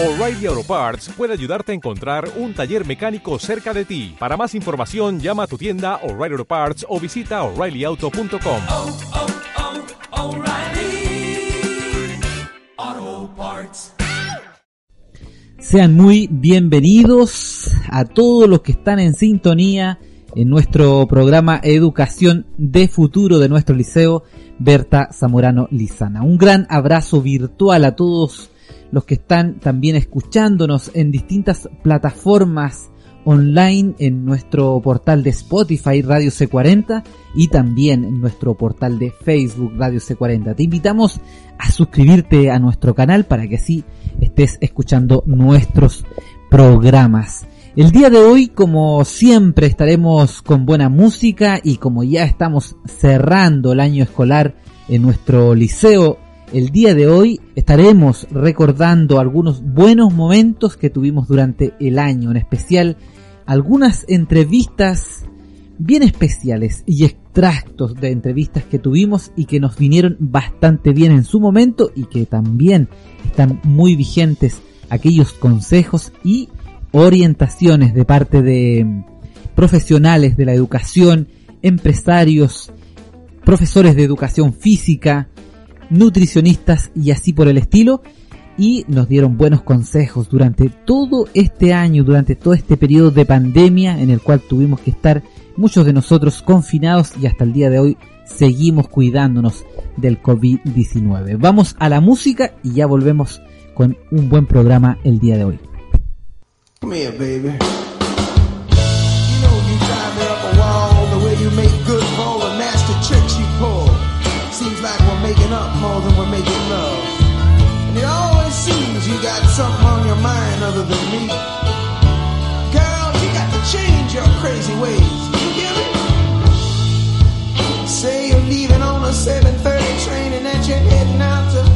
O'Reilly Auto Parts puede ayudarte a encontrar un taller mecánico cerca de ti. Para más información, llama a tu tienda O'Reilly Auto Parts o visita oreillyauto.com. oh, oh, Parts. Sean muy bienvenidos a todos los que están en sintonía en nuestro programa Educación de Futuro de nuestro liceo Berta Zamorano Lizana. Un gran abrazo virtual a todos los que están también escuchándonos en distintas plataformas online en nuestro portal de Spotify Radio C40 y también en nuestro portal de Facebook Radio C40. Te invitamos a suscribirte a nuestro canal para que así estés escuchando nuestros programas. El día de hoy, como siempre, estaremos con buena música y como ya estamos cerrando el año escolar en nuestro liceo el día de hoy estaremos recordando algunos buenos momentos que tuvimos durante el año, en especial algunas entrevistas bien especiales y extractos de entrevistas que tuvimos y que nos vinieron bastante bien en su momento y que también están muy vigentes aquellos consejos y orientaciones de parte de profesionales de la educación, empresarios, profesores de educación física, nutricionistas y así por el estilo y nos dieron buenos consejos durante todo este año, durante todo este periodo de pandemia en el cual tuvimos que estar muchos de nosotros confinados y hasta el día de hoy seguimos cuidándonos del COVID-19. Vamos a la música y ya volvemos con un buen programa el día de hoy. Seems like we're making up more than we're making love. And it always seems you got something on your mind other than me. Girl, you got to change your crazy ways. You get me? Say you're leaving on a 7:30 train and that you're heading out to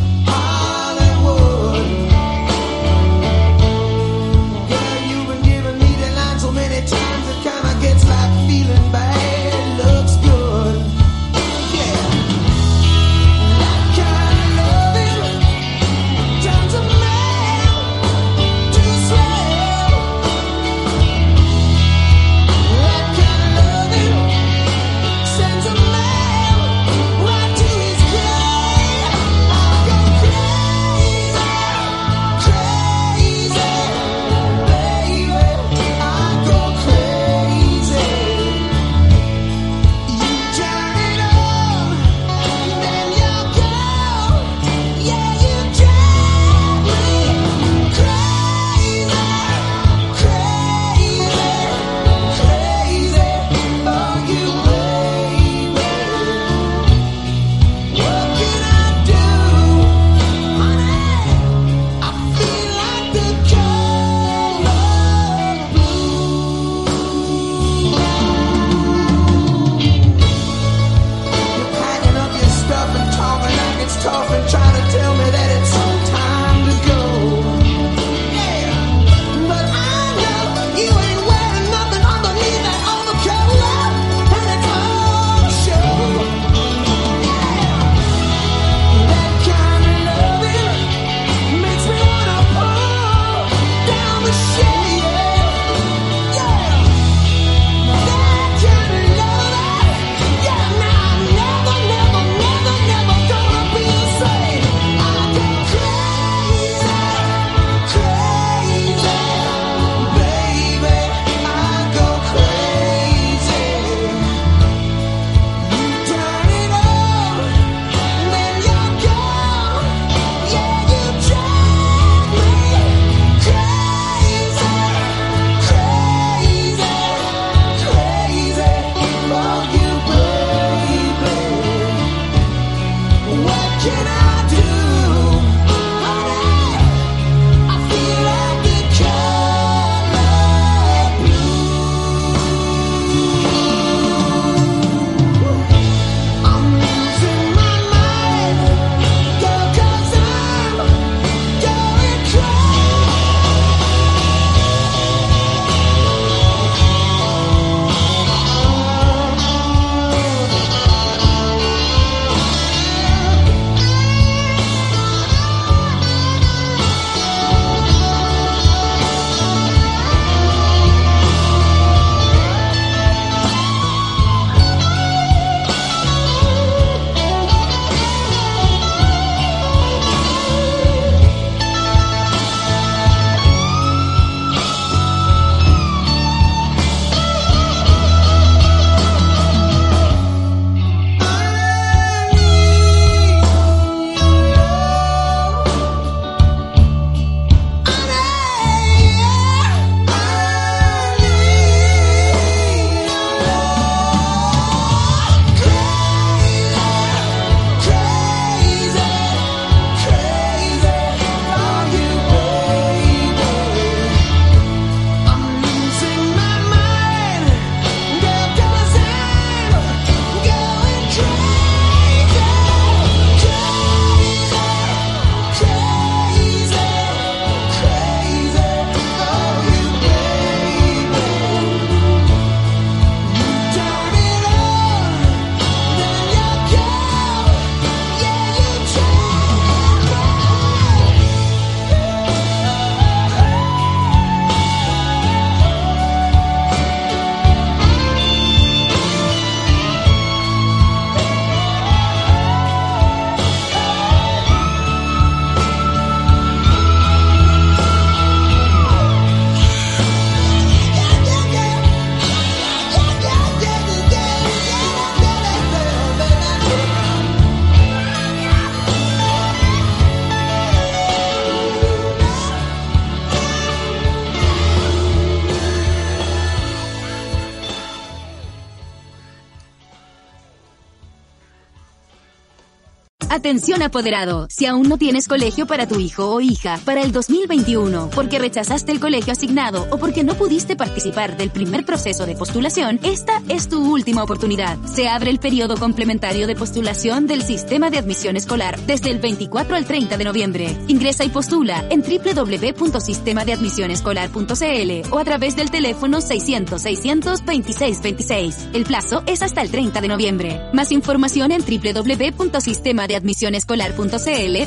Apoderado. Si aún no tienes colegio para tu hijo o hija para el 2021, porque rechazaste el colegio asignado o porque no pudiste participar del primer proceso de postulación, esta es tu última oportunidad. Se abre el periodo complementario de postulación del sistema de admisión escolar desde el 24 al 30 de noviembre. Ingresa y postula en www.sistemadeadmisionescolar.cl o a través del teléfono 600 600 26 26. El plazo es hasta el 30 de noviembre. Más información en www.sistemadeadmisionescolar.cl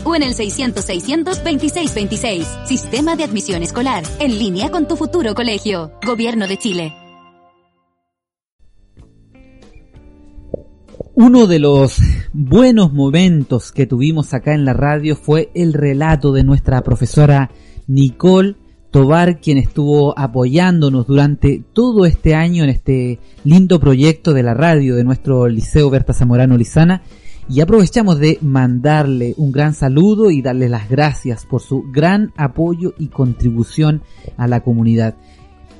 o en el 600 600 26 26. Sistema de admisión escolar, en línea con tu futuro colegio. Gobierno de Chile. Uno de los buenos momentos que tuvimos acá en la radio fue el relato de nuestra profesora Nicole Tobar, quien estuvo apoyándonos durante todo este año en este lindo proyecto de la radio de nuestro Liceo Berta Zamorano Lizana. Y aprovechamos de mandarle un gran saludo y darle las gracias por su gran apoyo y contribución a la comunidad.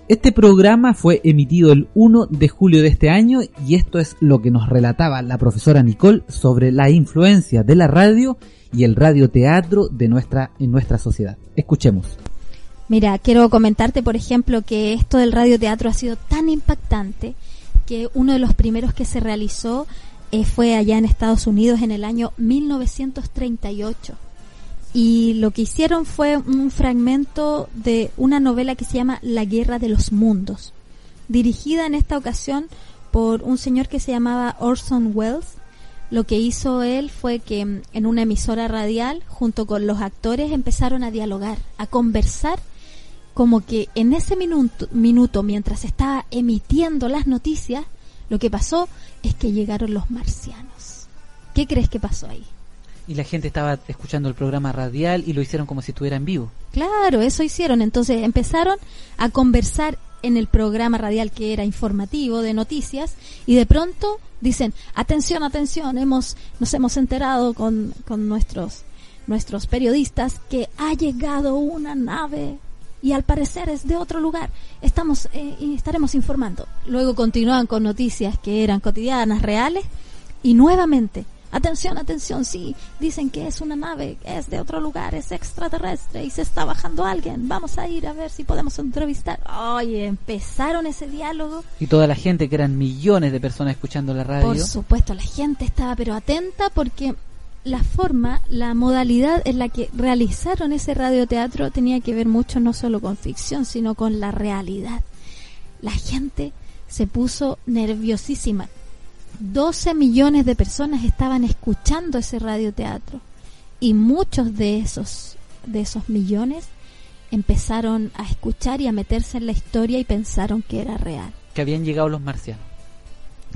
Este programa fue emitido el 1 de julio de este año y esto es lo que nos relataba la profesora Nicole sobre la influencia de la radio y el radioteatro de nuestra, en nuestra sociedad. Escuchemos. Mira, quiero comentarte, por ejemplo, que esto del radioteatro ha sido tan impactante que uno de los primeros que se realizó eh, fue allá en Estados Unidos en el año 1938. Y lo que hicieron fue un fragmento de una novela que se llama La Guerra de los Mundos, dirigida en esta ocasión por un señor que se llamaba Orson Welles. Lo que hizo él fue que mm, en una emisora radial, junto con los actores, empezaron a dialogar, a conversar como que en ese minuto, minuto mientras estaba emitiendo las noticias, lo que pasó es que llegaron los marcianos. ¿Qué crees que pasó ahí? Y la gente estaba escuchando el programa radial y lo hicieron como si estuviera en vivo. Claro, eso hicieron. Entonces empezaron a conversar en el programa radial que era informativo de noticias y de pronto dicen, atención, atención, hemos, nos hemos enterado con, con nuestros, nuestros periodistas que ha llegado una nave y al parecer es de otro lugar. Estamos eh, y estaremos informando. Luego continúan con noticias que eran cotidianas, reales y nuevamente, atención, atención, sí, dicen que es una nave, es de otro lugar, es extraterrestre y se está bajando alguien. Vamos a ir a ver si podemos entrevistar. Oye, empezaron ese diálogo. Y toda la gente, que eran millones de personas escuchando la radio. Por supuesto, la gente estaba pero atenta porque la forma, la modalidad en la que realizaron ese radioteatro tenía que ver mucho no solo con ficción, sino con la realidad. La gente se puso nerviosísima. 12 millones de personas estaban escuchando ese radioteatro y muchos de esos de esos millones empezaron a escuchar y a meterse en la historia y pensaron que era real. Que habían llegado los marcianos.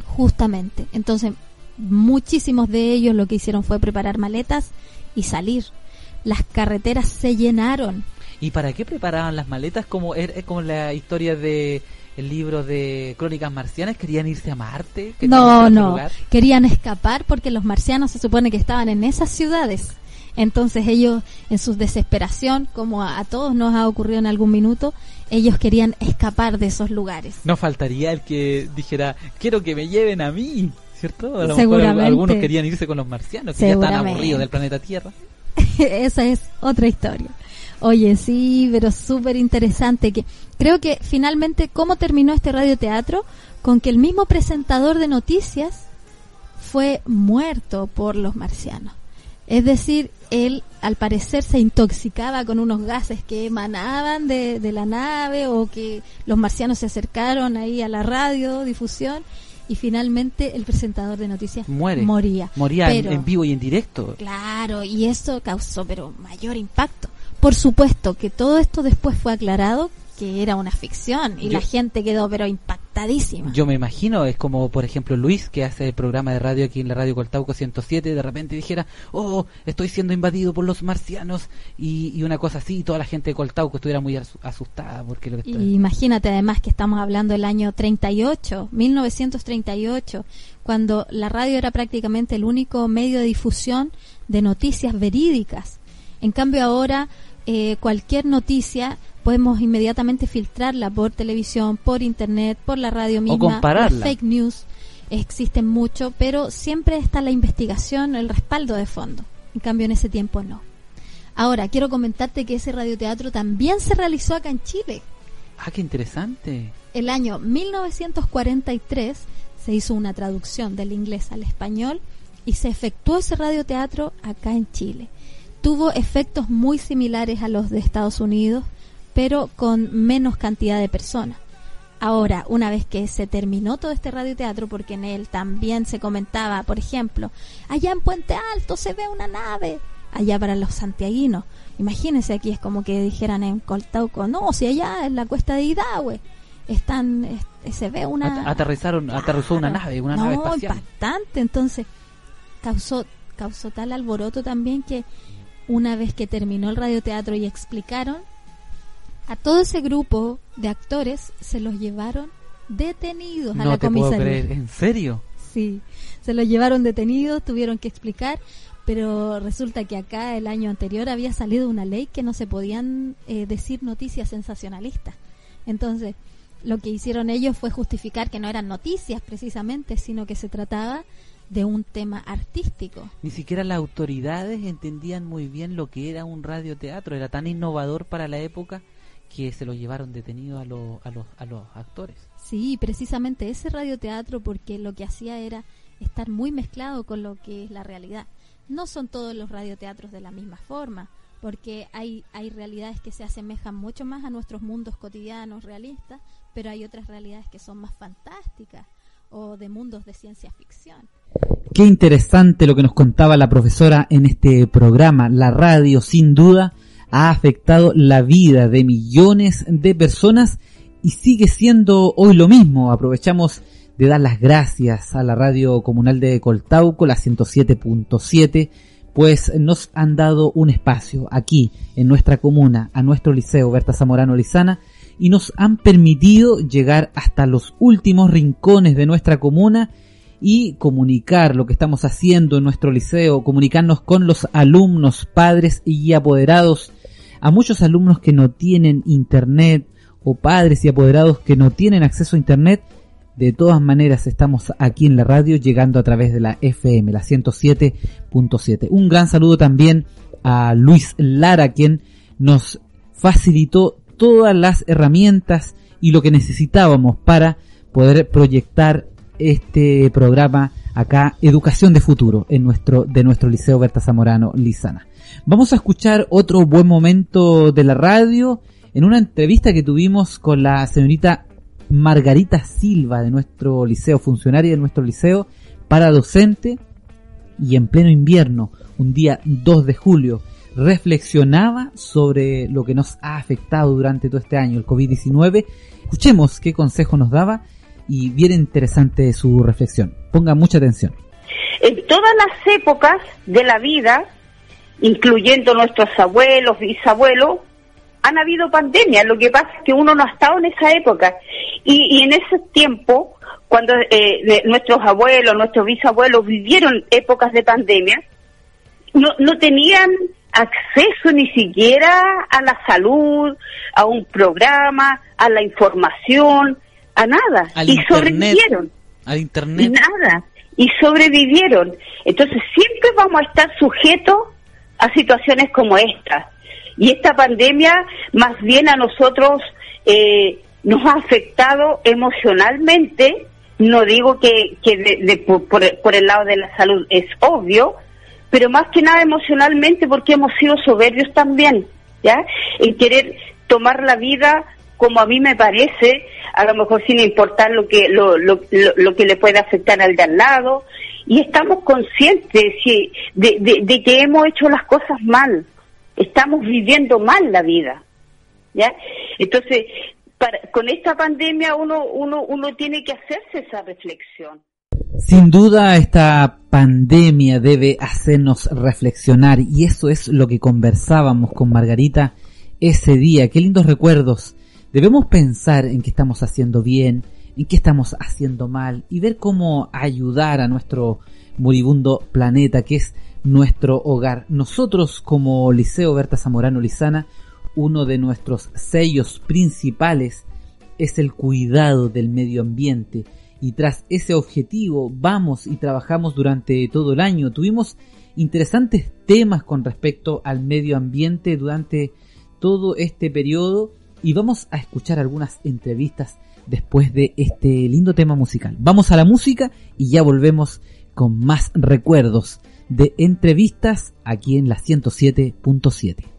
Justamente. Entonces, muchísimos de ellos lo que hicieron fue preparar maletas y salir. Las carreteras se llenaron. ¿Y para qué preparaban las maletas? Como es como la historia de el libro de Crónicas Marcianas, querían irse a Marte. No, no, querían escapar porque los marcianos se supone que estaban en esas ciudades. Entonces ellos, en su desesperación, como a, a, todos nos ha ocurrido en algún minuto, ellos querían escapar de esos lugares. No faltaría el que dijera, quiero que me lleven a mí. ¿Cierto? A Seguramente. algunos querían irse con los marcianos, que ya están aburridos del planeta Tierra. Esa es otra historia. Oye, sí, pero súper interesante. que Creo que finalmente, ¿cómo terminó este radioteatro? Con que el mismo presentador de noticias fue muerto por los marcianos. Es decir, él al parecer se intoxicaba con unos gases que emanaban de, de la nave o que los marcianos se acercaron ahí a la radiodifusión y finalmente el presentador de noticias Muere. moría. Moría en vivo y en directo. Claro, y eso causó pero mayor impacto. Por supuesto que todo esto después fue aclarado que era una ficción y la gente quedó pero impactadísima. Yo me imagino, es como por ejemplo Luis que hace el programa de radio aquí en la radio Coltauco 107, de repente dijera, oh, estoy siendo invadido por los marcianos y, una cosa así, y toda la gente de Coltauco estuviera muy asustada porque lo que Imagínate además que estamos hablando del año 38, 1938, cuando la radio era prácticamente el único medio de difusión de noticias verídicas. En cambio ahora eh, cualquier noticia podemos inmediatamente filtrarla por televisión, por internet, por la radio misma, por fake news. existen mucho, pero siempre está la investigación, el respaldo de fondo. En cambio, en ese tiempo no. Ahora, quiero comentarte que ese radioteatro también se realizó acá en Chile. Ah, qué interesante. El año 1943 se hizo una traducción del inglés al español y se efectuó ese radioteatro acá en Chile. Tuvo efectos muy similares a los de Estados Unidos, pero con menos cantidad de personas. Ahora, una vez que se terminó todo este radioteatro, porque en él también se comentaba, por ejemplo, allá en Puente Alto se ve una nave, allá para los santiaguinos. Imagínense aquí es como que dijeran en Coltauco, no, si allá en la cuesta de Hidahue están, es- se ve una... At- aterrizaron, aterrizó una nave, una nave no, espacial. impactante. Entonces, causó, causó tal alboroto también que una vez que terminó el radioteatro y explicaron, a todo ese grupo de actores se los llevaron detenidos a la te puedo comisaría. creer, ¿en serio? Sí, se los llevaron detenidos, tuvieron que explicar, pero resulta que acá el año anterior había salido una ley que no se podían eh, decir noticias sensacionalistas. Entonces, lo que hicieron ellos fue justificar que no eran noticias precisamente, sino que se trataba de un tema artístico. Ni siquiera las autoridades entendían muy bien lo que era un radioteatro, era tan innovador para la época que se lo llevaron detenido a, los a, los, a los actores. Sí, precisamente ese radioteatro porque lo que hacía era estar muy mezclado con lo que es la realidad. No son todos los radioteatros de la misma forma, porque hay, hay realidades que se asemejan mucho más a nuestros mundos cotidianos realistas, pero hay otras realidades que son más fantásticas o de mundos de ciencia ficción. Qué interesante lo que nos contaba la profesora en este programa. La radio, sin duda, ha afectado la vida de millones de personas y sigue siendo hoy lo mismo. Aprovechamos de dar las gracias a la radio comunal de Coltauco, la 107.7, pues nos han dado un espacio aquí en nuestra comuna, a nuestro liceo Berta Zamorano Lizana, y nos han permitido llegar hasta los últimos rincones de nuestra comuna y comunicar lo que estamos haciendo en nuestro liceo, comunicarnos con los alumnos, padres y apoderados, a muchos alumnos que no tienen internet o padres y apoderados que no tienen acceso a internet. De todas maneras estamos aquí en la radio llegando a través de la FM, la 107.7. Un gran saludo también a Luis Lara, quien nos facilitó todas las herramientas y lo que necesitábamos para poder proyectar este programa acá, Educación de Futuro, en nuestro, de nuestro Liceo Berta Zamorano Lizana. Vamos a escuchar otro buen momento de la radio en una entrevista que tuvimos con la señorita Margarita Silva de nuestro liceo, funcionaria de nuestro liceo, para docente y en pleno invierno, un día 2 de julio, reflexionaba sobre lo que nos ha afectado durante todo este año, el COVID-19. Escuchemos qué consejo nos daba y bien interesante su reflexión. Ponga mucha atención. En todas las épocas de la vida, incluyendo nuestros abuelos, bisabuelos, han habido pandemias. Lo que pasa es que uno no ha estado en esa época. Y, y en ese tiempo, cuando eh, de- nuestros abuelos, nuestros bisabuelos vivieron épocas de pandemia, no, no tenían acceso ni siquiera a la salud, a un programa, a la información, a nada. Al y internet. sobrevivieron Al internet. nada y sobrevivieron entonces siempre vamos a estar sujetos a situaciones como esta y esta pandemia más bien a nosotros eh, nos ha afectado emocionalmente. No digo que, que de- de- por, por el- lado de la salud es obvio pero más que nada emocionalmente porque hemos sido soberbios también ya en querer tomar la vida como a mí me parece, a lo mejor sin importar lo que lo, lo, lo, lo que le puede afectar al de al lado, y estamos conscientes de, que hemos hecho las cosas mal, estamos viviendo mal la vida, ¿ya? Entonces, con esta pandemia uno, uno, uno tiene que hacerse esa reflexión. Sin duda esta pandemia debe hacernos reflexionar y eso es lo que conversábamos con Margarita ese día. Qué lindos recuerdos. Debemos pensar en qué estamos haciendo bien, en qué estamos haciendo mal y ver cómo ayudar a nuestro moribundo planeta que es nuestro hogar. Nosotros como Liceo Berta Zamorano Lizana, uno de nuestros sellos principales es el cuidado del medio ambiente y tras ese objetivo vamos y trabajamos durante todo el año. Tuvimos interesantes temas con respecto al medio ambiente durante todo este periodo y vamos a escuchar algunas entrevistas después de este lindo tema musical. Vamos a la música y ya volvemos con más recuerdos de entrevistas aquí en la 107.7.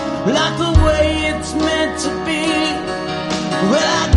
like the way it's meant to be. Well, I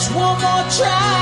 just one more try.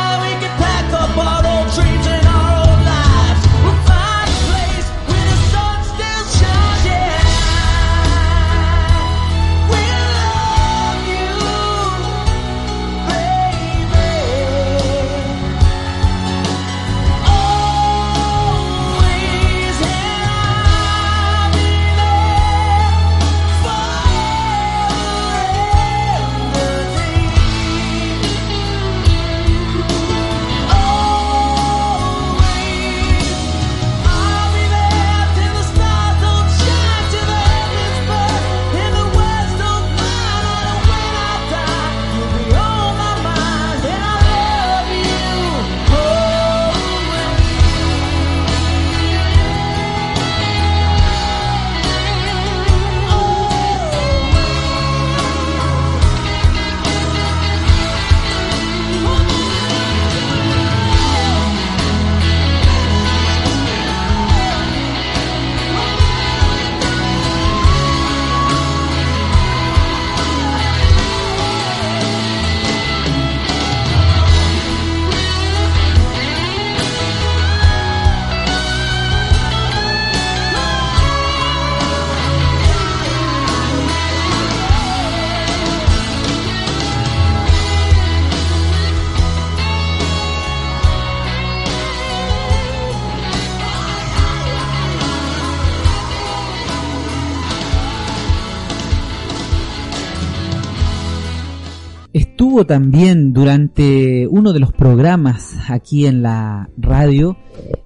Estuvo también durante uno de los programas aquí en la radio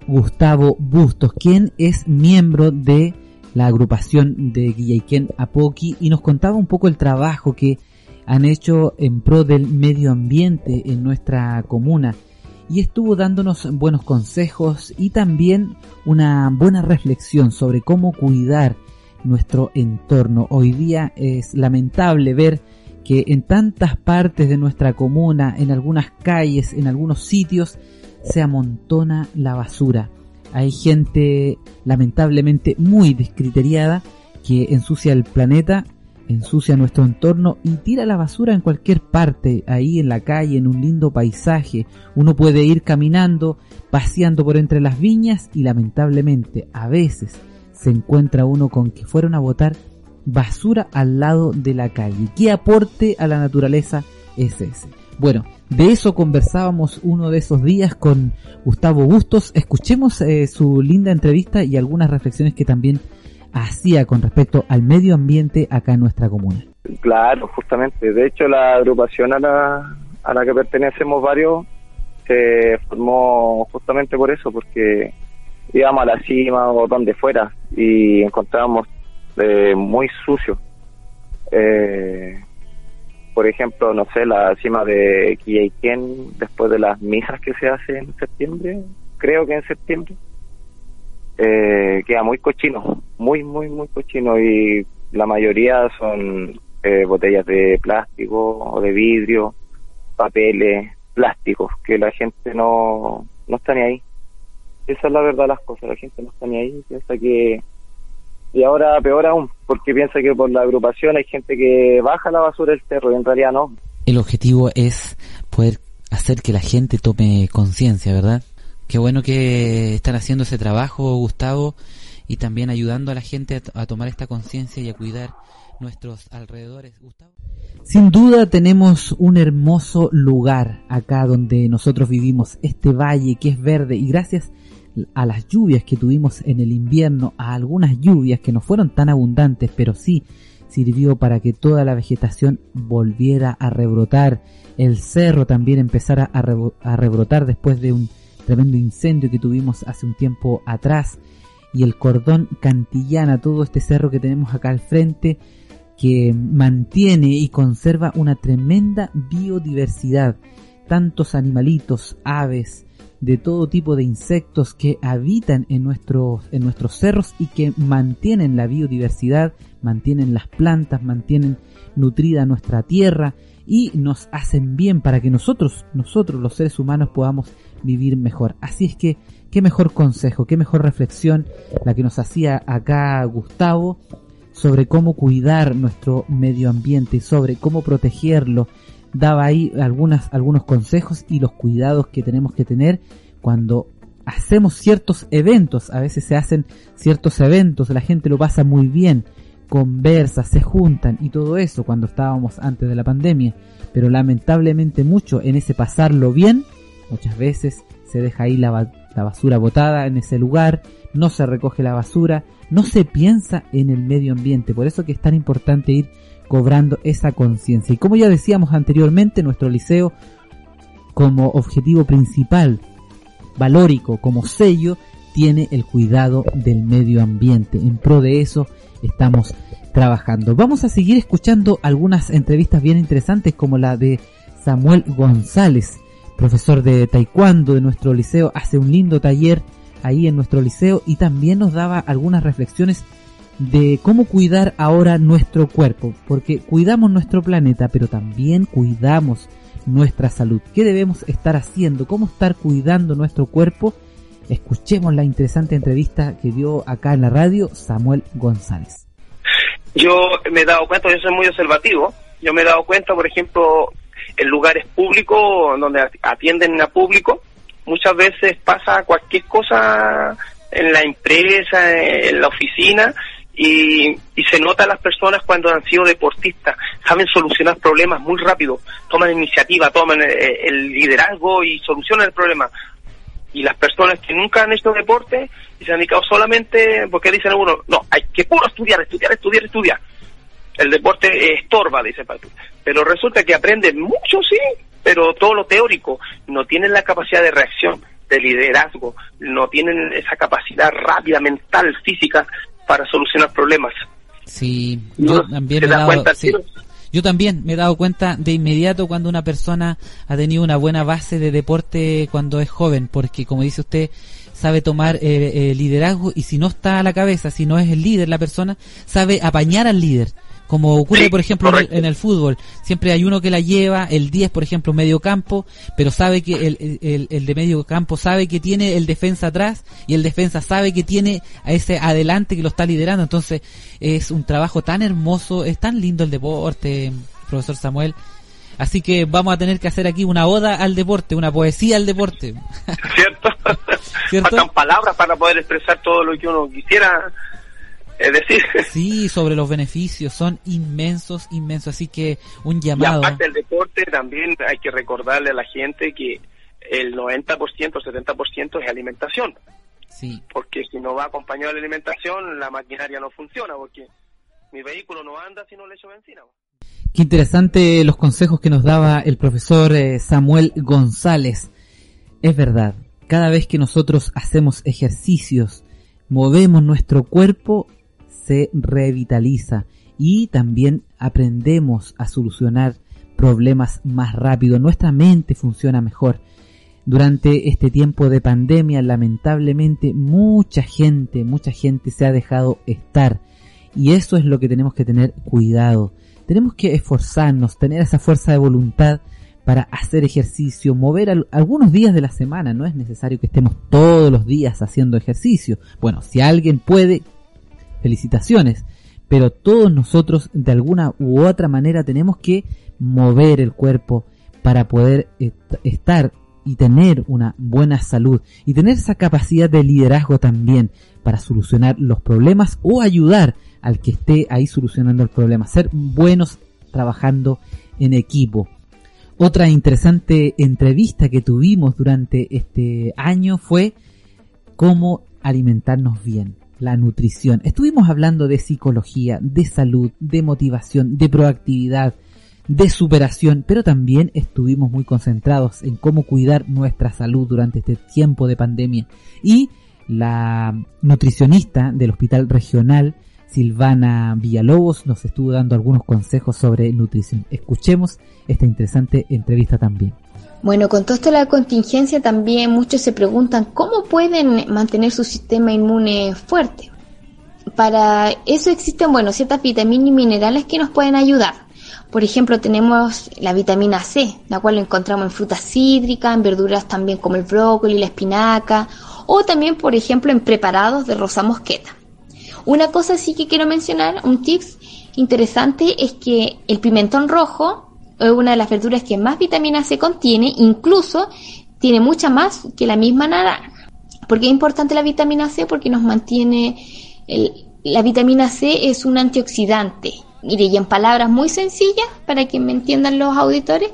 Gustavo Bustos, quien es miembro de la agrupación de Guillaiquén Apoqui y nos contaba un poco el trabajo que han hecho en pro del medio ambiente en nuestra comuna y estuvo dándonos buenos consejos y también una buena reflexión sobre cómo cuidar nuestro entorno. Hoy día es lamentable ver que en tantas partes de nuestra comuna, en algunas calles, en algunos sitios, se amontona la basura. Hay gente lamentablemente muy descriteriada que ensucia el planeta, ensucia nuestro entorno y tira la basura en cualquier parte, ahí en la calle, en un lindo paisaje. Uno puede ir caminando, paseando por entre las viñas y lamentablemente a veces se encuentra uno con que fueron a botar basura al lado de la calle. ¿Qué aporte a la naturaleza es ese? Bueno, de eso conversábamos uno de esos días con Gustavo Bustos. Escuchemos eh, su linda entrevista y algunas reflexiones que también hacía con respecto al medio ambiente acá en nuestra comuna. Claro, justamente. De hecho, la agrupación a la, a la que pertenecemos varios se formó justamente por eso, porque íbamos a la cima o donde fuera y encontrábamos eh, muy sucio. Eh, por ejemplo, no sé, la cima de Quillaiquén, después de las misas que se hacen en septiembre, creo que en septiembre, eh, queda muy cochino, muy, muy, muy cochino y la mayoría son eh, botellas de plástico o de vidrio, papeles, plásticos, que la gente no, no está ni ahí. Esa es la verdad las cosas, la gente no está ni ahí, piensa que y ahora peor aún, porque piensa que por la agrupación hay gente que baja la basura del cerro y en realidad no. El objetivo es poder hacer que la gente tome conciencia, ¿verdad? Qué bueno que están haciendo ese trabajo, Gustavo, y también ayudando a la gente a, a tomar esta conciencia y a cuidar nuestros alrededores. Gustavo. Sin duda tenemos un hermoso lugar acá donde nosotros vivimos, este valle que es verde y gracias a las lluvias que tuvimos en el invierno, a algunas lluvias que no fueron tan abundantes, pero sí sirvió para que toda la vegetación volviera a rebrotar, el cerro también empezara a, a rebrotar después de un tremendo incendio que tuvimos hace un tiempo atrás, y el cordón cantillana, todo este cerro que tenemos acá al frente, que mantiene y conserva una tremenda biodiversidad, tantos animalitos, aves, de todo tipo de insectos que habitan en nuestros, en nuestros cerros y que mantienen la biodiversidad, mantienen las plantas, mantienen nutrida nuestra tierra y nos hacen bien para que nosotros, nosotros los seres humanos podamos vivir mejor. Así es que, qué mejor consejo, qué mejor reflexión la que nos hacía acá Gustavo sobre cómo cuidar nuestro medio ambiente, sobre cómo protegerlo, daba ahí algunas, algunos consejos y los cuidados que tenemos que tener cuando hacemos ciertos eventos. A veces se hacen ciertos eventos, la gente lo pasa muy bien, conversa, se juntan y todo eso cuando estábamos antes de la pandemia. Pero lamentablemente mucho en ese pasarlo bien, muchas veces se deja ahí la, la basura botada en ese lugar, no se recoge la basura, no se piensa en el medio ambiente. Por eso que es tan importante ir cobrando esa conciencia. Y como ya decíamos anteriormente, nuestro liceo como objetivo principal, valórico, como sello, tiene el cuidado del medio ambiente. En pro de eso estamos trabajando. Vamos a seguir escuchando algunas entrevistas bien interesantes como la de Samuel González, profesor de taekwondo de nuestro liceo, hace un lindo taller ahí en nuestro liceo y también nos daba algunas reflexiones de cómo cuidar ahora nuestro cuerpo, porque cuidamos nuestro planeta, pero también cuidamos nuestra salud. ¿Qué debemos estar haciendo? ¿Cómo estar cuidando nuestro cuerpo? Escuchemos la interesante entrevista que dio acá en la radio Samuel González. Yo me he dado cuenta, yo soy muy observativo, yo me he dado cuenta, por ejemplo, en lugares públicos donde atienden a público, muchas veces pasa cualquier cosa en la empresa, en la oficina, y, y, se nota a las personas cuando han sido deportistas, saben solucionar problemas muy rápido, toman iniciativa, toman el, el liderazgo y solucionan el problema. Y las personas que nunca han hecho deporte y se han dedicado solamente, porque dicen uno, no, hay que puro estudiar, estudiar, estudiar, estudiar. el deporte estorba, dice Patu. Pero resulta que aprenden mucho, sí, pero todo lo teórico, no tienen la capacidad de reacción, de liderazgo, no tienen esa capacidad rápida, mental, física para solucionar problemas. Sí, No, yo también ¿te me he dado, cuenta sí. Yo también me he dado cuenta de inmediato cuando una persona ha tenido una buena base de deporte cuando es joven, porque como dice usted, sabe tomar eh, eh, liderazgo y si no está a la cabeza, si no es el líder la persona, sabe apañar al líder. Como ocurre, Sí, por ejemplo, en el, en el fútbol. Siempre hay uno que la lleva, el 10, por ejemplo, medio campo, pero sabe que el, el de medio campo sabe que tiene el defensa atrás y el defensa sabe que tiene a ese adelante que lo está liderando. Entonces, es un trabajo tan hermoso, es tan lindo el deporte, profesor Samuel. Así que vamos a tener que hacer aquí una oda al deporte, una poesía al deporte. ¿Cierto? ¿Cierto? Faltan palabras para poder expresar todo lo que uno quisiera eh, decir. Sí, sobre los beneficios, son inmensos, inmensos. Así que un Y llamado. aparte del deporte, también hay que recordarle a la gente que el 90%, 70% es alimentación. Sí, Porque si no va acompañado de la alimentación, la maquinaria no funciona, porque mi vehículo no anda si no le echo benzina. Qué interesante los consejos que nos daba el profesor eh, Samuel González. Es verdad, cada vez que nosotros hacemos ejercicios, movemos nuestro cuerpo, se revitaliza y también aprendemos a solucionar problemas más rápido. Nuestra mente funciona mejor. Durante este tiempo de pandemia, lamentablemente, mucha gente, mucha gente se ha dejado estar. Y eso es lo que tenemos que tener cuidado. Tenemos que esforzarnos, tener esa fuerza de voluntad para hacer ejercicio, mover al- algunos días de la semana. No es necesario que estemos todos los días haciendo ejercicio. Bueno, si alguien puede, felicitaciones. Pero todos nosotros, de alguna u otra manera, tenemos que mover el cuerpo para poder est- estar y tener una buena salud y tener esa capacidad de liderazgo también para solucionar los problemas o ayudar al que esté ahí solucionando el problema, ser buenos trabajando en equipo. Otra interesante entrevista que tuvimos durante este año fue cómo alimentarnos bien, la nutrición. Estuvimos hablando de psicología, de salud, de motivación, de proactividad, de superación, pero también estuvimos muy concentrados en cómo cuidar nuestra salud durante este tiempo de pandemia. Y la nutricionista del Hospital Regional, Silvana Villalobos, nos estuvo dando algunos consejos sobre nutrición. Escuchemos esta interesante entrevista también. Bueno, con de la contingencia también muchos se preguntan cómo pueden mantener su sistema inmune fuerte. Para eso existen, bueno, ciertas vitaminas y minerales que nos pueden ayudar. Por ejemplo, tenemos la vitamina C, la cual la encontramos en frutas cítricas, en verduras también como el brócoli, la espinaca, o también, por ejemplo, en preparados de rosa mosqueta. Una cosa sí que quiero mencionar, un tips interesante, es que el pimentón rojo es una de las verduras que más vitamina C contiene, incluso tiene mucha más que la misma naranja. ¿Por qué es importante la vitamina C? Porque nos mantiene, la vitamina C es un antioxidante. Mire, y en palabras muy sencillas, para que me entiendan los auditores,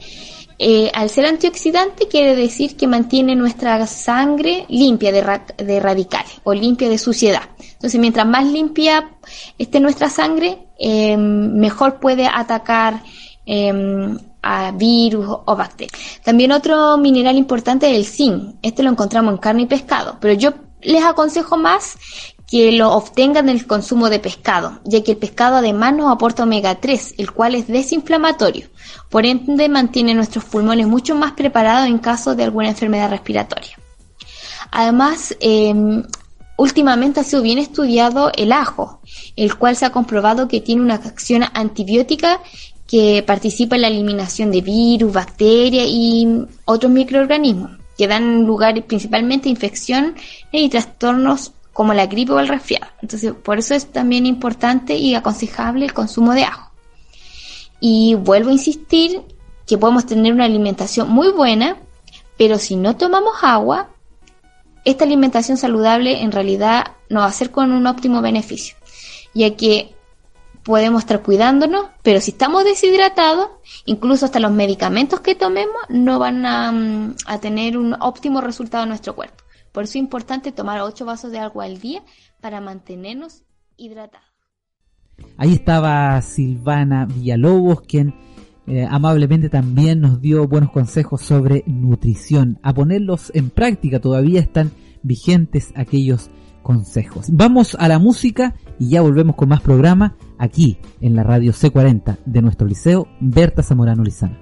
eh, al ser antioxidante quiere decir que mantiene nuestra sangre limpia de radicales o limpia de suciedad. Entonces, mientras más limpia esté nuestra sangre, eh, mejor puede atacar eh, a virus o bacterias. También otro mineral importante es el zinc. Este lo encontramos en carne y pescado, pero yo les aconsejo más que lo obtengan del consumo de pescado, ya que el pescado además nos aporta omega 3, el cual es desinflamatorio. Por ende, mantiene nuestros pulmones mucho más preparados en caso de alguna enfermedad respiratoria. Además, eh, últimamente ha sido bien estudiado el ajo, el cual se ha comprobado que tiene una acción antibiótica que participa en la eliminación de virus, bacterias y otros microorganismos que dan lugar principalmente a infecciones y trastornos como la gripe o el resfriado. Entonces, por eso es también importante y aconsejable el consumo de ajo. Y vuelvo a insistir que podemos tener una alimentación muy buena, pero si no tomamos agua, esta alimentación saludable en realidad no va a ser con un óptimo beneficio, ya que podemos estar cuidándonos, pero si estamos deshidratados, incluso hasta los medicamentos que tomemos no van a, mm, a tener un óptimo resultado en nuestro cuerpo. Por eso es importante tomar 8 vasos de agua al día para mantenernos hidratados. Ahí estaba Silvana Villalobos, quien eh, amablemente también nos dio buenos consejos sobre nutrición. A ponerlos en práctica, todavía están vigentes aquellos consejos. Vamos a la música y ya volvemos con más programa aquí en la radio C40 de nuestro liceo Berta Zamorano Lizana.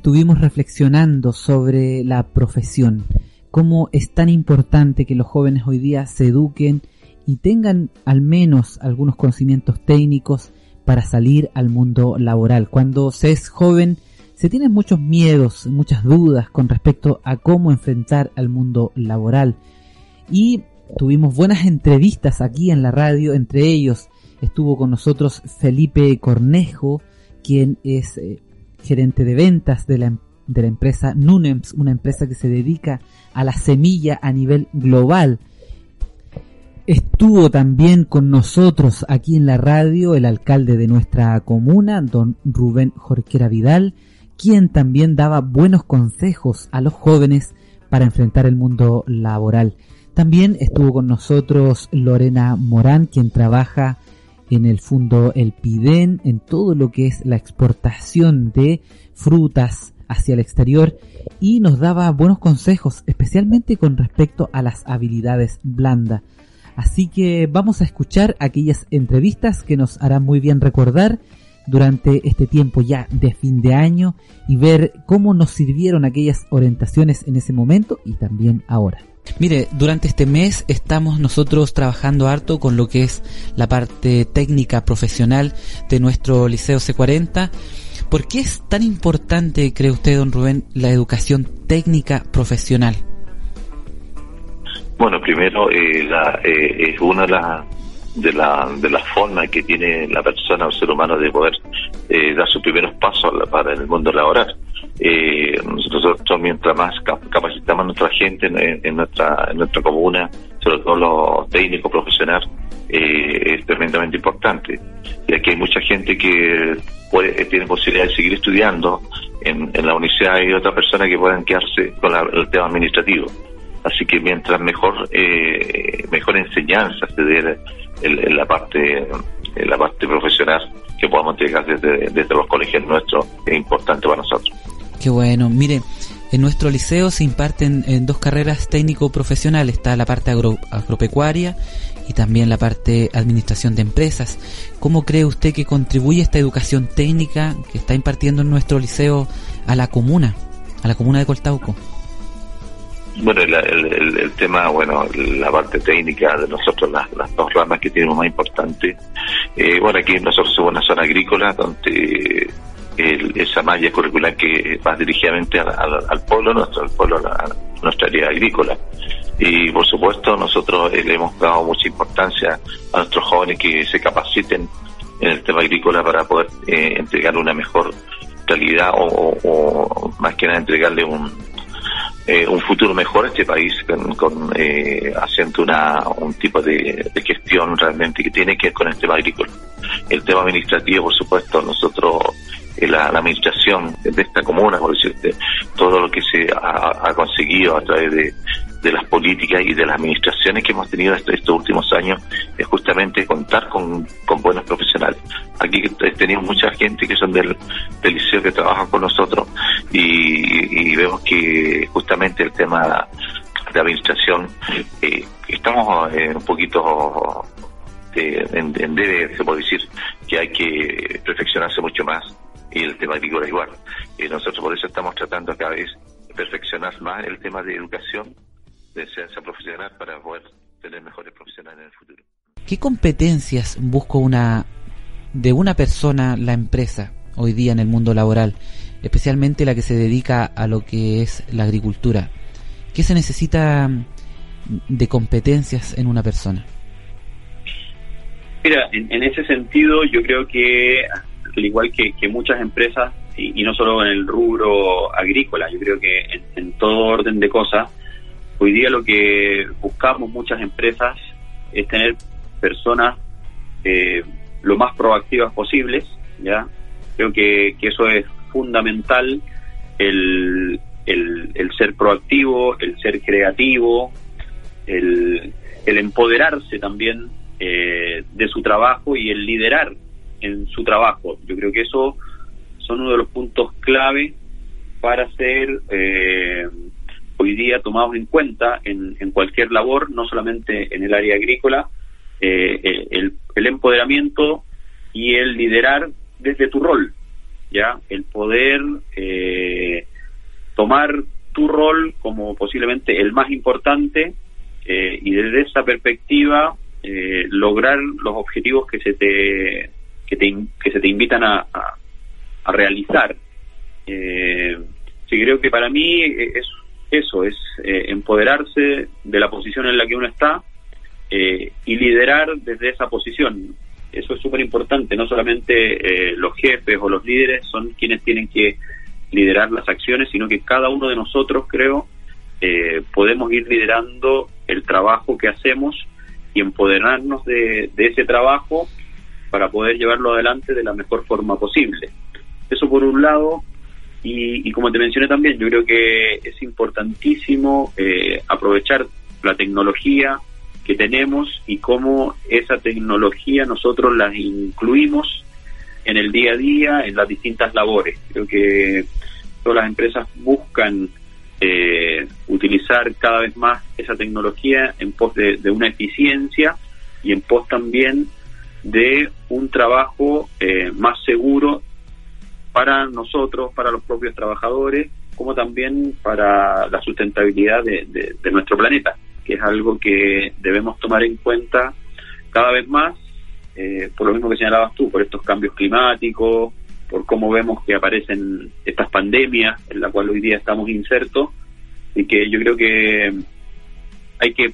Estuvimos reflexionando sobre la profesión, cómo es tan importante que los jóvenes hoy día se eduquen y tengan al menos algunos conocimientos técnicos para salir al mundo laboral. Cuando se es joven se tienen muchos miedos, muchas dudas con respecto a cómo enfrentar al mundo laboral. Y tuvimos buenas entrevistas aquí en la radio, entre ellos estuvo con nosotros Felipe Cornejo, quien es eh, gerente de ventas de la, em- de la empresa Nunems, una empresa que se dedica a la semilla a nivel global. Estuvo también con nosotros aquí en la radio el alcalde de nuestra comuna, don Rubén Jorquera Vidal, quien también daba buenos consejos a los jóvenes para enfrentar el mundo laboral. También estuvo con nosotros Lorena Morán, quien trabaja en el fondo El Piden, en todo lo que es la exportación de frutas hacia el exterior y nos daba buenos consejos, especialmente con respecto a las habilidades blandas. Así que vamos a escuchar aquellas entrevistas que nos harán muy bien recordar durante este tiempo ya de fin de año y ver cómo nos sirvieron aquellas orientaciones en ese momento y también ahora. Mire, durante este mes estamos nosotros trabajando harto con lo que es la parte técnica profesional de nuestro Liceo C40. ¿Por qué es tan importante, cree usted, don Rubén, la educación técnica profesional? Bueno, primero eh, la, eh, es una de las de la, de que tiene la persona o ser humano de poder eh, dar sus primeros pasos para el mundo laboral. Eh, nosotros mientras más capacitamos a nuestra gente en, nuestra en nuestra comuna, sobre todo los técnicos profesionales, eh, es tremendamente importante. Y aquí hay mucha gente que puede, tiene posibilidad de seguir estudiando en, la universidad y otras personas que puedan quedarse con la, el tema administrativo. Así que mientras mejor eh, mejor enseñanza se dé en, la parte en la parte profesional que podamos entregar desde, desde los colegios nuestros es importante para nosotros. Qué bueno. Mire, en nuestro liceo se imparten en dos carreras técnico-profesionales. Está la parte agro, agropecuaria y también la parte administración de empresas. ¿Cómo cree usted que contribuye esta educación técnica que está impartiendo en nuestro liceo a la comuna, a la comuna de Coltauco? Bueno, el, tema, bueno, la parte técnica de nosotros, las, las dos ramas que tenemos más importantes. Eh, bueno, aquí nosotros somos una zona agrícola donde el, esa malla curricular que va dirigidamente al, pueblo, nuestro, al pueblo, a nuestra área agrícola. Y por supuesto, nosotros eh, le hemos dado mucha importancia a nuestros jóvenes que se capaciten en el tema agrícola para poder eh, entregarle una mejor calidad o, o, o más que nada entregarle un, eh, un futuro mejor a este país con, con eh, haciendo una, un tipo de, de, gestión realmente que tiene que ver con el tema agrícola. El tema administrativo, por supuesto, nosotros, la, la, administración de esta comuna, por decirte, todo lo que se ha, conseguido a través de, de las políticas y de las administraciones que hemos tenido estos, estos últimos años es justamente contar con, con buenos profesionales. Aquí tenemos mucha gente que son del, del liceo que trabajan con nosotros y, vemos que justamente el tema de administración eh, estamos eh, un poquito de, en, en debe, se puede decir, que hay que perfeccionarse mucho más y el tema agrícola igual. Eh, nosotros por eso estamos tratando cada vez de perfeccionar más el tema de educación de ciencia profesional para poder tener mejores profesionales en el futuro. ¿Qué competencias busca una de una persona la empresa hoy día en el mundo laboral, especialmente la que se dedica a lo que es la agricultura? ¿Qué se necesita de competencias en una persona? Mira, en, en ese sentido yo creo que al igual que, que muchas empresas y, no solo en el rubro agrícola, yo creo que en, en todo orden de cosas Hoy día lo que buscamos muchas empresas es tener personas eh, lo más proactivas posibles, ¿ya? Creo que, que eso es fundamental, el, el, el, ser proactivo, el ser creativo, el, el empoderarse también eh, de su trabajo y el liderar en su trabajo. Yo creo que eso son uno de los puntos clave para ser eh, hoy día tomados en cuenta en, en cualquier labor, no solamente en el área agrícola, eh, el, empoderamiento y el liderar desde tu rol, ya el poder eh, tomar tu rol como posiblemente el más importante eh, y desde esa perspectiva eh, lograr los objetivos que se te que, te, se te invitan a, a, realizar. Eh, sí, creo que para mí es eso, es eh, empoderarse de la posición en la que uno está eh, y liderar desde esa posición. Eso es súper importante, no solamente eh, los jefes o los líderes son quienes tienen que liderar las acciones, sino que cada uno de nosotros, creo, eh, podemos ir liderando el trabajo que hacemos y empoderarnos de, de ese trabajo para poder llevarlo adelante de la mejor forma posible. Eso por un lado, y, y, como te mencioné también, yo creo que es importantísimo eh, aprovechar la tecnología que tenemos y cómo esa tecnología nosotros la incluimos en el día a día, en las distintas labores. Creo que todas las empresas buscan eh, utilizar cada vez más esa tecnología en pos de, de, una eficiencia y en pos también de un trabajo eh, más seguro para nosotros, para los propios trabajadores, como también para la sustentabilidad de, nuestro planeta. es algo que debemos tomar en cuenta cada vez más, eh, por lo mismo que señalabas tú, por estos cambios climáticos, por cómo vemos que aparecen estas pandemias en la cual hoy día estamos insertos y que yo creo que hay que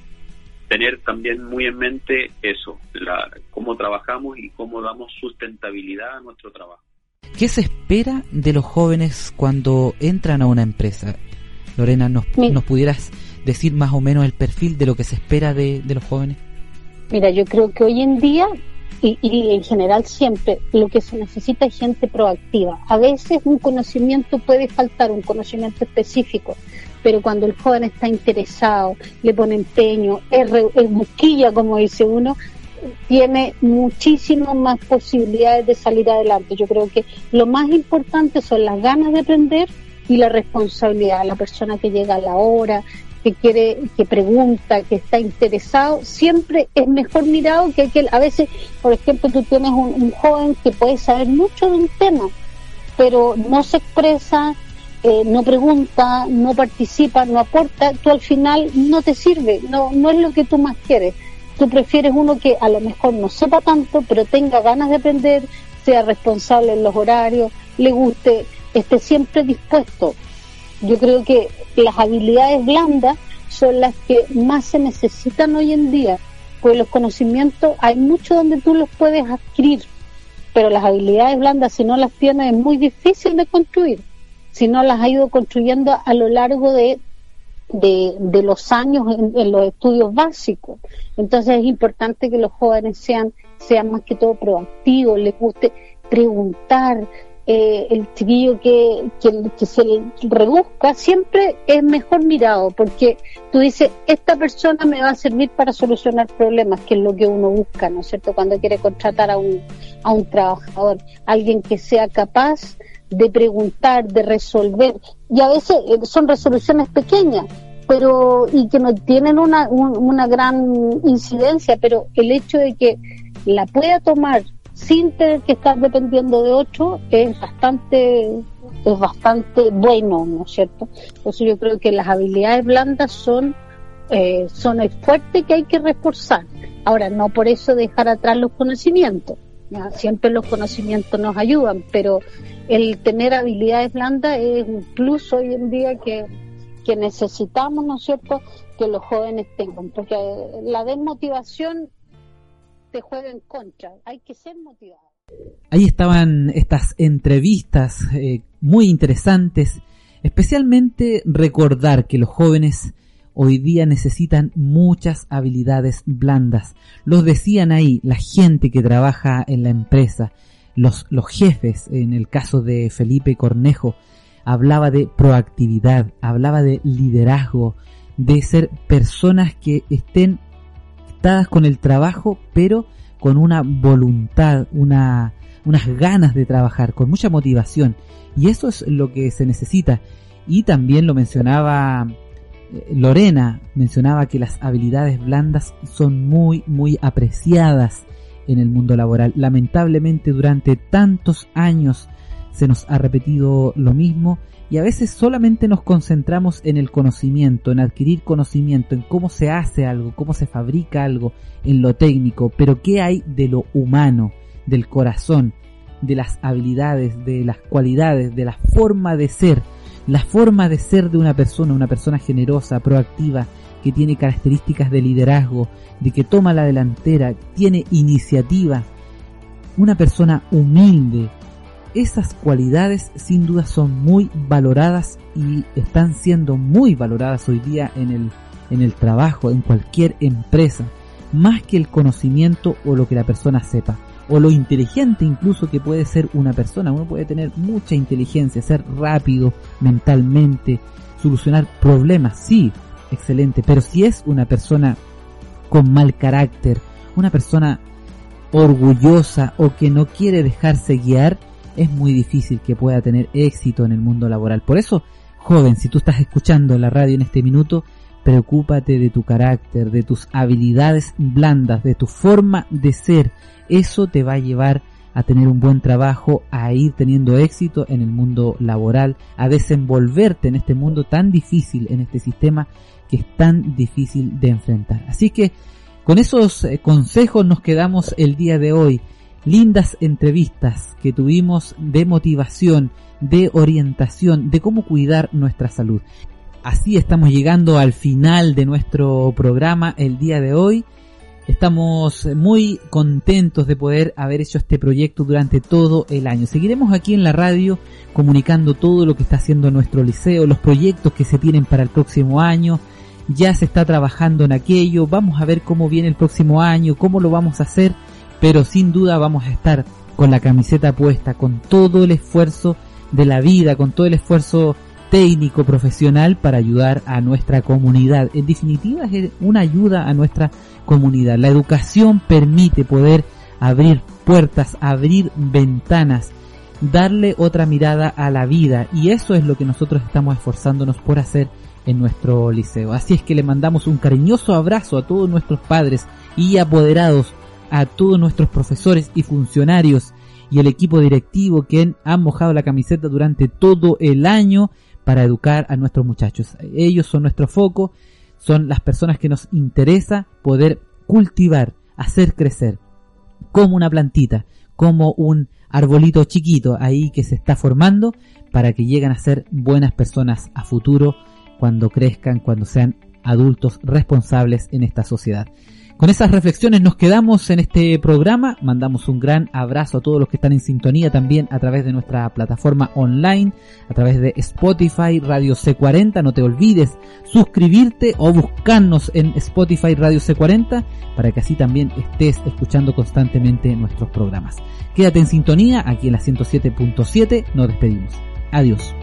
tener también muy en mente eso, la, cómo trabajamos y cómo damos sustentabilidad a nuestro trabajo. ¿Qué se espera de los jóvenes cuando entran a una empresa? Lorena, ¿nos, ¿nos pudieras decir más o menos el perfil de lo que se espera de, de los jóvenes? Mira, yo creo que hoy en día y, y, en general siempre lo que se necesita es gente proactiva. A veces un conocimiento puede faltar, un conocimiento específico, pero cuando el joven está interesado, le pone empeño, es, re, es busquilla, como dice uno, tiene muchísimas más posibilidades de salir adelante. Yo creo que lo más importante son las ganas de aprender y la responsabilidad. La persona que llega a la hora, que quiere, que pregunta, que está interesado, siempre es mejor mirado que aquel. A veces, por ejemplo, tú tienes un, un joven que puede saber mucho de un tema, pero no se expresa, eh, no pregunta, no participa, no aporta, tú al final no te sirve, no, no es lo que tú más quieres. Tú prefieres uno que a lo mejor no sepa tanto, pero tenga ganas de aprender, sea responsable en los horarios, le guste, esté siempre dispuesto. Yo creo que las habilidades blandas son las que más se necesitan hoy en día, pues los conocimientos hay mucho donde tú los puedes adquirir, pero las habilidades blandas si no las tienes es muy difícil de construir, si no las has ido construyendo a lo largo de, de, los años en, los estudios básicos. Entonces es importante que los jóvenes sean, sean más que todo proactivos, les guste preguntar, eh, el chiquillo que, que, que, se rebusca siempre es mejor mirado porque tú dices, esta persona me va a servir para solucionar problemas, que es lo que uno busca, ¿no es cierto? Cuando quiere contratar a un, a un trabajador, alguien que sea capaz de preguntar, de resolver, y a veces eh, son resoluciones pequeñas, pero y que no tienen una, un, una gran incidencia, pero el hecho de que la pueda tomar sin tener que estar dependiendo de otro es bastante es bastante bueno, ¿no es cierto? Entonces yo creo que las habilidades blandas son eh, son el fuerte que hay que reforzar. Ahora, no por eso dejar atrás los conocimientos. Siempre los conocimientos nos ayudan, pero el tener habilidades blandas es un plus hoy en día que, que necesitamos, ¿no es cierto?, que los jóvenes tengan, porque la desmotivación te juega en contra. Hay que ser motivado. Ahí estaban estas entrevistas eh, muy interesantes, especialmente recordar que los jóvenes hoy día necesitan muchas habilidades blandas. Los decían ahí, la gente que trabaja en la empresa, los, jefes, en el caso de Felipe Cornejo, hablaba de proactividad, hablaba de liderazgo, de ser personas que estén con el trabajo, pero con una voluntad, una, unas ganas de trabajar, con mucha motivación. Y eso es lo que se necesita. Y también lo mencionaba Lorena, mencionaba que las habilidades blandas son muy, muy apreciadas en el mundo laboral. Lamentablemente durante tantos años se nos ha repetido lo mismo y a veces solamente nos concentramos en el conocimiento, en adquirir conocimiento, en cómo se hace algo, cómo se fabrica algo, en lo técnico, pero ¿qué hay de lo humano, del corazón, de las habilidades, de las cualidades, de la forma de ser, la forma de ser de una persona, una persona generosa, proactiva, que tiene características de liderazgo, de que toma la delantera, tiene iniciativa, una persona humilde, esas cualidades sin duda son muy valoradas y están siendo muy valoradas hoy día en el, en el trabajo, en cualquier empresa, más que el conocimiento o lo que la persona sepa, o lo inteligente incluso que puede ser una persona. Uno puede tener mucha inteligencia, ser rápido mentalmente, solucionar problemas, sí, excelente, pero si es una persona con mal carácter, una persona orgullosa o que no quiere dejarse guiar, es muy difícil que pueda tener éxito en el mundo laboral. Por eso, joven, si tú estás escuchando la radio en este minuto, preocúpate de tu carácter, de tus habilidades blandas, de tu forma de ser. Eso te va a llevar a tener un buen trabajo, a ir teniendo éxito en el mundo laboral, a desenvolverte en este mundo tan difícil, en este sistema que es tan difícil de enfrentar. Así que con esos eh, consejos nos quedamos el día de hoy. Lindas entrevistas que tuvimos de motivación, de orientación, de cómo cuidar nuestra salud. Así estamos llegando al final de nuestro programa el día de hoy. Estamos muy contentos de poder haber hecho este proyecto durante todo el año. Seguiremos aquí en la radio comunicando todo lo que está haciendo nuestro liceo, los proyectos que se tienen para el próximo año. Ya se está trabajando en aquello. Vamos a ver cómo viene el próximo año, cómo lo vamos a hacer. Pero sin duda vamos a estar con la camiseta puesta, con todo el esfuerzo de la vida, con todo el esfuerzo técnico, profesional para ayudar a nuestra comunidad. En definitiva es una ayuda a nuestra comunidad. La educación permite poder abrir puertas, abrir ventanas, darle otra mirada a la vida y eso es lo que nosotros estamos esforzándonos por hacer en nuestro liceo. Así es que le mandamos un cariñoso abrazo a todos nuestros padres y apoderados, a todos nuestros profesores y funcionarios y el equipo directivo que han mojado la camiseta durante todo el año para educar a nuestros muchachos. Ellos son nuestro foco, son las personas que nos interesa poder cultivar, hacer crecer, como una plantita, como un arbolito chiquito ahí que se está formando para que lleguen a ser buenas personas a futuro cuando crezcan, cuando sean adultos responsables en esta sociedad. Con esas reflexiones nos quedamos en este programa. Mandamos un gran abrazo a todos los que están en sintonía también a través de nuestra plataforma online, a través de Spotify Radio C40. No te olvides suscribirte o buscarnos en Spotify Radio C40 para que así también estés escuchando constantemente nuestros programas. Quédate en sintonía aquí en la 107.7. Nos despedimos. Adiós.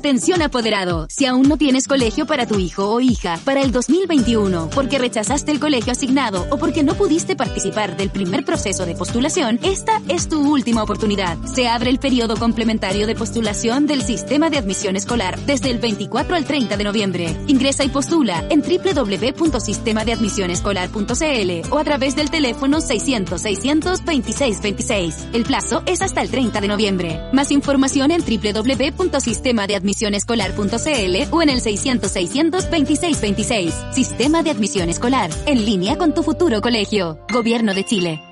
Atención apoderado, si aún no tienes colegio para tu hijo o hija para el 2021, porque rechazaste el colegio asignado o porque no pudiste participar del primer proceso de postulación, esta es tu última oportunidad. Se abre el periodo complementario de postulación del sistema de admisión escolar desde el 24 al 30 de noviembre. Ingresa y postula en www.sistemadeadmisionescolar.cl o a través del teléfono 600 600 26 26. El plazo es hasta el 30 de noviembre. Más información en www.sistemadeadmisionescolar.cl o en el 600 600 26 26. Sistema de admisión escolar, en línea con tu futuro colegio. Gobierno de Chile.